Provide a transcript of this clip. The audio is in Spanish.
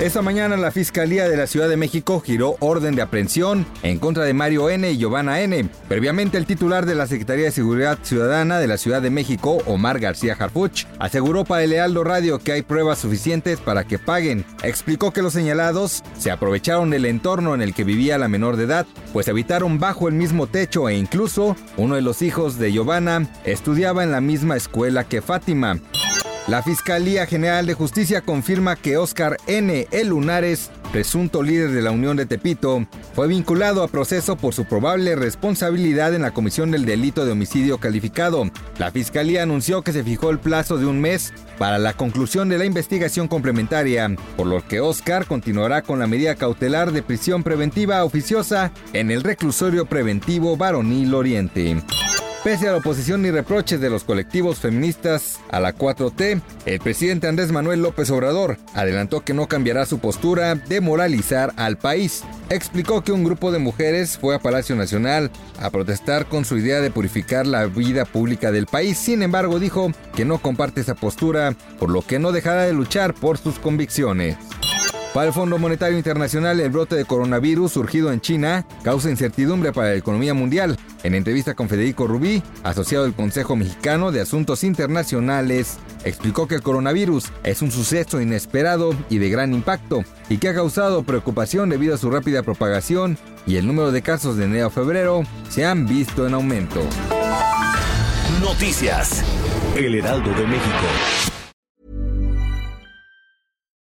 Esta mañana la Fiscalía de la Ciudad de México giró orden de aprehensión en contra de Mario N. y Giovanna N. Previamente el titular de la Secretaría de Seguridad Ciudadana de la Ciudad de México, Omar García Harfuch, aseguró para el Heraldo Radio que hay pruebas suficientes para que paguen. Explicó que los señalados se aprovecharon del entorno en el que vivía la menor de edad, pues habitaron bajo el mismo techo e incluso uno de los hijos de Giovanna estudiaba en la misma escuela que Fátima. La Fiscalía General de Justicia confirma que Oscar N. El Lunares, presunto líder de la Unión de Tepito, fue vinculado a proceso por su probable responsabilidad en la comisión del delito de homicidio calificado. La Fiscalía anunció que se fijó el plazo de un mes para la conclusión de la investigación complementaria, por lo que Oscar continuará con la medida cautelar de prisión preventiva oficiosa en el reclusorio preventivo Varonil Oriente. Pese a la oposición y reproches de los colectivos feministas a la 4T, el presidente Andrés Manuel López Obrador adelantó que no cambiará su postura de moralizar al país. Explicó que un grupo de mujeres fue a Palacio Nacional a protestar con su idea de purificar la vida pública del país. Sin embargo, dijo que no comparte esa postura, por lo que no dejará de luchar por sus convicciones. Para el Fondo Monetario Internacional, el brote de coronavirus surgido en China causa incertidumbre para la economía mundial. En entrevista con Federico Rubí, asociado del Consejo Mexicano de Asuntos Internacionales, explicó que el coronavirus es un suceso inesperado y de gran impacto y que ha causado preocupación debido a su rápida propagación y el número de casos de enero a febrero se han visto en aumento. Noticias. El Heraldo de México.